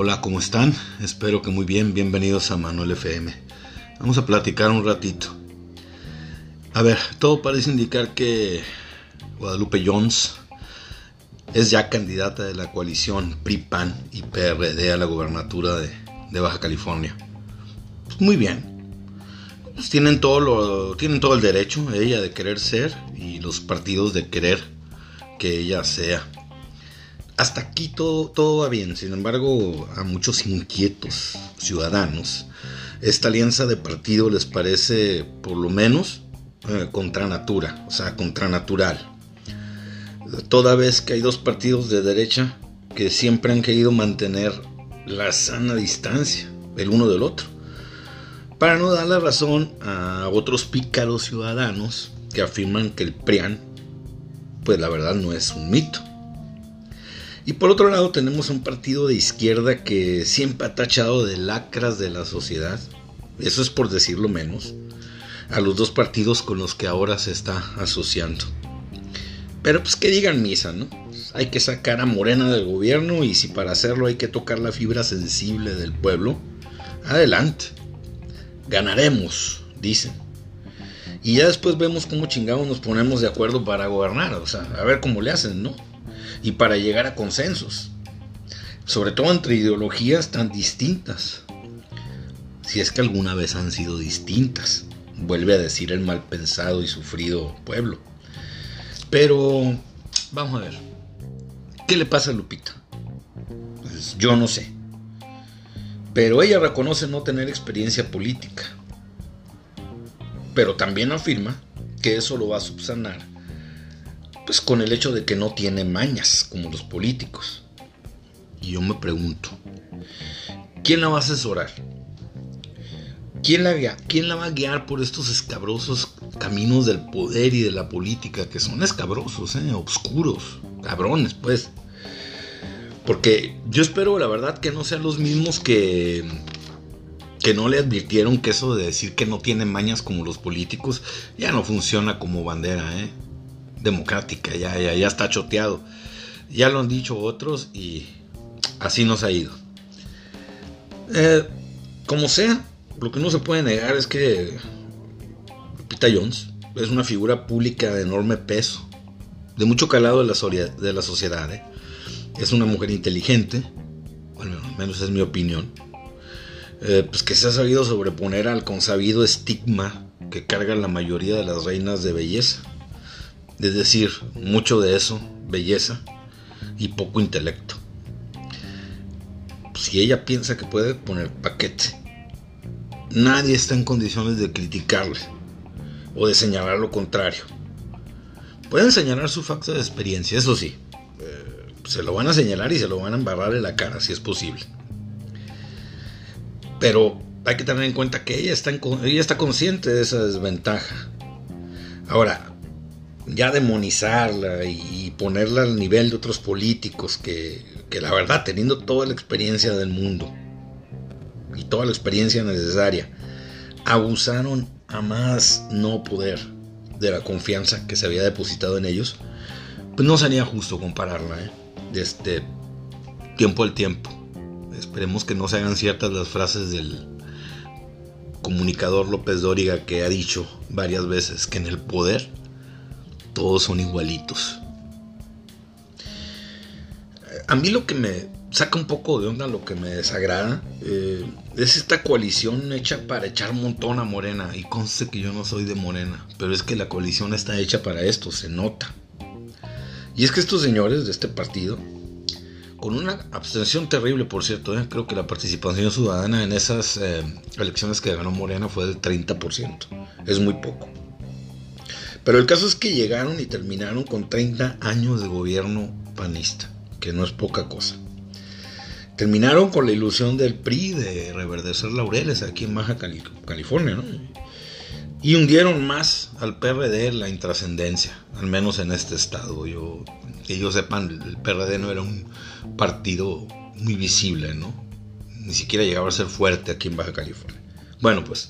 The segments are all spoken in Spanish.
Hola, ¿cómo están? Espero que muy bien. Bienvenidos a Manuel FM. Vamos a platicar un ratito. A ver, todo parece indicar que Guadalupe Jones es ya candidata de la coalición PRI-PAN y PRD a la gobernatura de, Baja California. Pues muy bien. Pues tienen todo lo, tienen todo el derecho ella de querer ser y los partidos de querer que ella sea. Hasta aquí todo, todo va bien, sin embargo a muchos inquietos ciudadanos esta alianza de partido les parece por lo menos eh, contra natura, o sea, contra natural. Toda vez que hay dos partidos de derecha que siempre han querido mantener la sana distancia el uno del otro, para no dar la razón a otros pícaros ciudadanos que afirman que el PRIAN, pues la verdad no es un mito. Y por otro lado tenemos un partido de izquierda que siempre ha tachado de lacras de la sociedad, eso es por decirlo menos, a los dos partidos con los que ahora se está asociando. Pero pues que digan misa, ¿no? Hay que sacar a Morena del gobierno y si para hacerlo hay que tocar la fibra sensible del pueblo, adelante. Ganaremos, dicen. Y ya después vemos cómo chingados nos ponemos de acuerdo para gobernar, o sea, a ver cómo le hacen, ¿no? Y para llegar a consensos. Sobre todo entre ideologías tan distintas. Si es que alguna vez han sido distintas, vuelve a decir el mal pensado y sufrido pueblo. Pero, vamos a ver, ¿qué le pasa a Lupita? Pues yo no sé. Pero ella reconoce no tener experiencia política. Pero también afirma que eso lo va a subsanar, pues con el hecho de que no tiene mañas como los políticos. Y yo me pregunto, ¿quién la va a asesorar? ¿Quién la, ¿Quién la va a guiar por estos escabrosos caminos del poder y de la política que son escabrosos, eh, oscuros, cabrones, pues? Porque yo espero, la verdad, que no sean los mismos que, que no le advirtieron que eso de decir que no tiene mañas como los políticos ya no funciona como bandera ¿eh? Democrática, ya, ya, ya está choteado. Ya lo han dicho otros y así nos ha ido. Eh, como sea, lo que no se puede negar es que Pita Jones es una figura pública de enorme peso, de mucho calado de la, de la sociedad. ¿eh? Es una mujer inteligente, al menos es mi opinión, eh, pues que se ha sabido sobreponer al consabido estigma que carga la mayoría de las reinas de belleza. Es decir, mucho de eso, belleza y poco intelecto. Si ella piensa que puede poner paquete Nadie está en condiciones de criticarle o de señalar lo contrario. Pueden señalar su facto de experiencia, eso sí. Eh, se lo van a señalar y se lo van a embarrar en la cara, si es posible. Pero hay que tener en cuenta que ella está, ella está consciente de esa desventaja. Ahora, ya demonizarla y ponerla al nivel de otros políticos que, que la verdad, teniendo toda la experiencia del mundo, y toda la experiencia necesaria, abusaron a más no poder de la confianza que se había depositado en ellos, pues no sería justo compararla ¿eh? este tiempo al tiempo. Esperemos que no se hagan ciertas las frases del comunicador López Dóriga que ha dicho varias veces que en el poder todos son igualitos. A mí lo que me saca un poco de onda lo que me desagrada. Eh, es esta coalición hecha para echar montón a Morena. Y conste que yo no soy de Morena. Pero es que la coalición está hecha para esto, se nota. Y es que estos señores de este partido, con una abstención terrible, por cierto, eh, creo que la participación ciudadana en esas eh, elecciones que ganó Morena fue del 30%. Es muy poco. Pero el caso es que llegaron y terminaron con 30 años de gobierno panista, que no es poca cosa. Terminaron con la ilusión del PRI de reverdecer laureles aquí en Baja California, ¿no? Y hundieron más al PRD la intrascendencia, al menos en este estado. Yo, que ellos sepan, el PRD no era un partido muy visible, ¿no? Ni siquiera llegaba a ser fuerte aquí en Baja California. Bueno, pues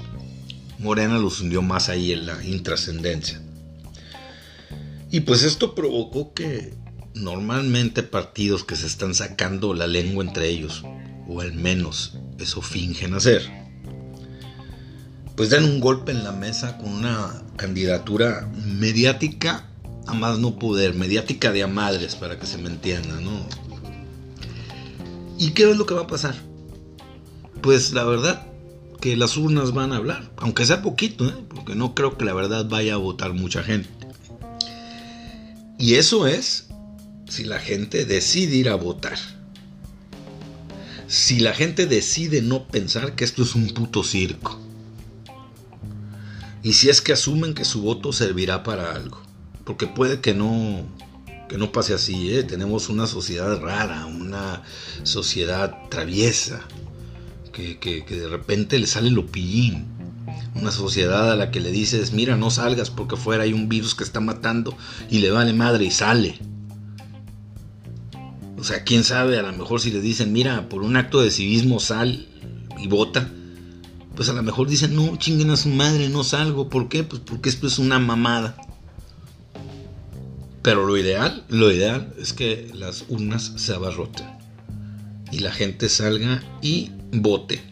Morena los hundió más ahí en la intrascendencia. Y pues esto provocó que normalmente partidos que se están sacando la lengua entre ellos, o al menos eso fingen hacer, pues dan un golpe en la mesa con una candidatura mediática a más no poder, mediática de a madres, para que se me entienda, ¿no? ¿Y qué es lo que va a pasar? Pues la verdad que las urnas van a hablar, aunque sea poquito, ¿eh? porque no creo que la verdad vaya a votar mucha gente. Y eso es si la gente decide ir a votar. Si la gente decide no pensar que esto es un puto circo. Y si es que asumen que su voto servirá para algo. Porque puede que no, que no pase así. ¿eh? Tenemos una sociedad rara, una sociedad traviesa, que, que, de repente le sale lo pillín. Una sociedad a la que le dices, mira, no salgas porque fuera hay un virus que está matando y le vale madre y sale. O sea, quién sabe, a lo mejor si le dicen, mira, por un acto de civismo sal y vota, pues a lo mejor dicen, no, chinguen a su madre, no salgo. ¿Por qué? Pues porque esto es una mamada. Pero lo ideal, lo ideal es que las urnas se abarroten y la gente salga y vote.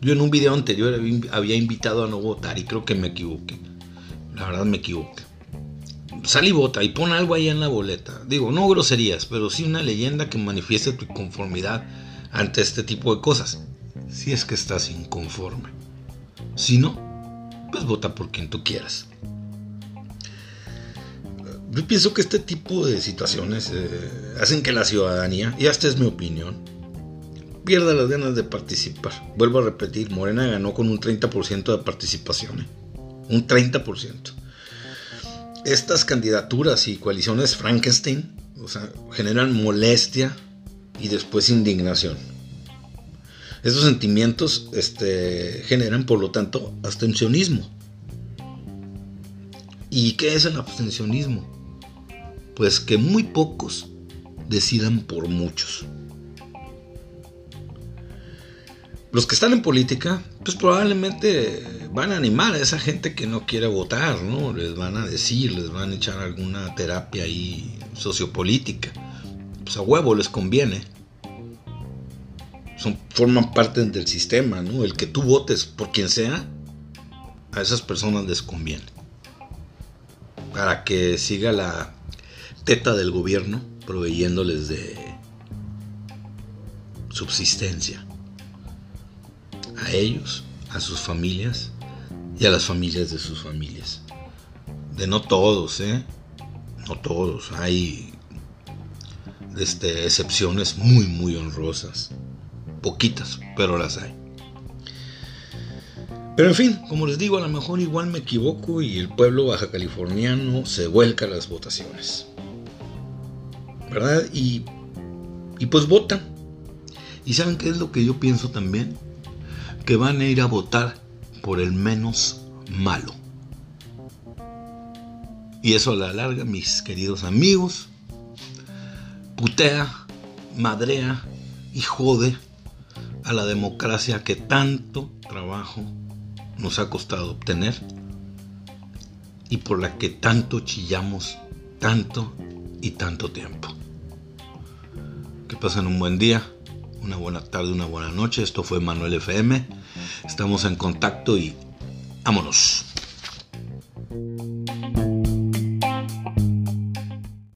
Yo en un video anterior había invitado a no votar y creo que me equivoqué. La verdad me equivoqué. Sal y vota y pon algo ahí en la boleta. Digo, no groserías, pero sí una leyenda que manifieste tu conformidad ante este tipo de cosas. Si es que estás inconforme. Si no, pues vota por quien tú quieras. Yo pienso que este tipo de situaciones eh, hacen que la ciudadanía, y esta es mi opinión, pierda las ganas de participar. Vuelvo a repetir, Morena ganó con un 30% de participación. ¿eh? Un 30%. Estas candidaturas y coaliciones Frankenstein o sea, generan molestia y después indignación. Estos sentimientos este, generan, por lo tanto, abstencionismo. ¿Y qué es el abstencionismo? Pues que muy pocos decidan por muchos. Los que están en política, pues probablemente van a animar a esa gente que no quiere votar, ¿no? Les van a decir, les van a echar alguna terapia ahí sociopolítica. Pues a huevo les conviene. Son, forman parte del sistema, ¿no? El que tú votes por quien sea, a esas personas les conviene. Para que siga la teta del gobierno proveyéndoles de subsistencia a ellos, a sus familias y a las familias de sus familias. De no todos, ¿eh? No todos. Hay este, excepciones muy, muy honrosas. Poquitas, pero las hay. Pero en fin, como les digo, a lo mejor igual me equivoco y el pueblo baja californiano se vuelca a las votaciones. ¿Verdad? Y, y pues votan. ¿Y saben qué es lo que yo pienso también? Que van a ir a votar por el menos malo. Y eso a la larga, mis queridos amigos, putea, madrea y jode a la democracia que tanto trabajo nos ha costado obtener y por la que tanto chillamos tanto y tanto tiempo. Que pasen un buen día una buena tarde, una buena noche. Esto fue Manuel FM. Estamos en contacto y vámonos.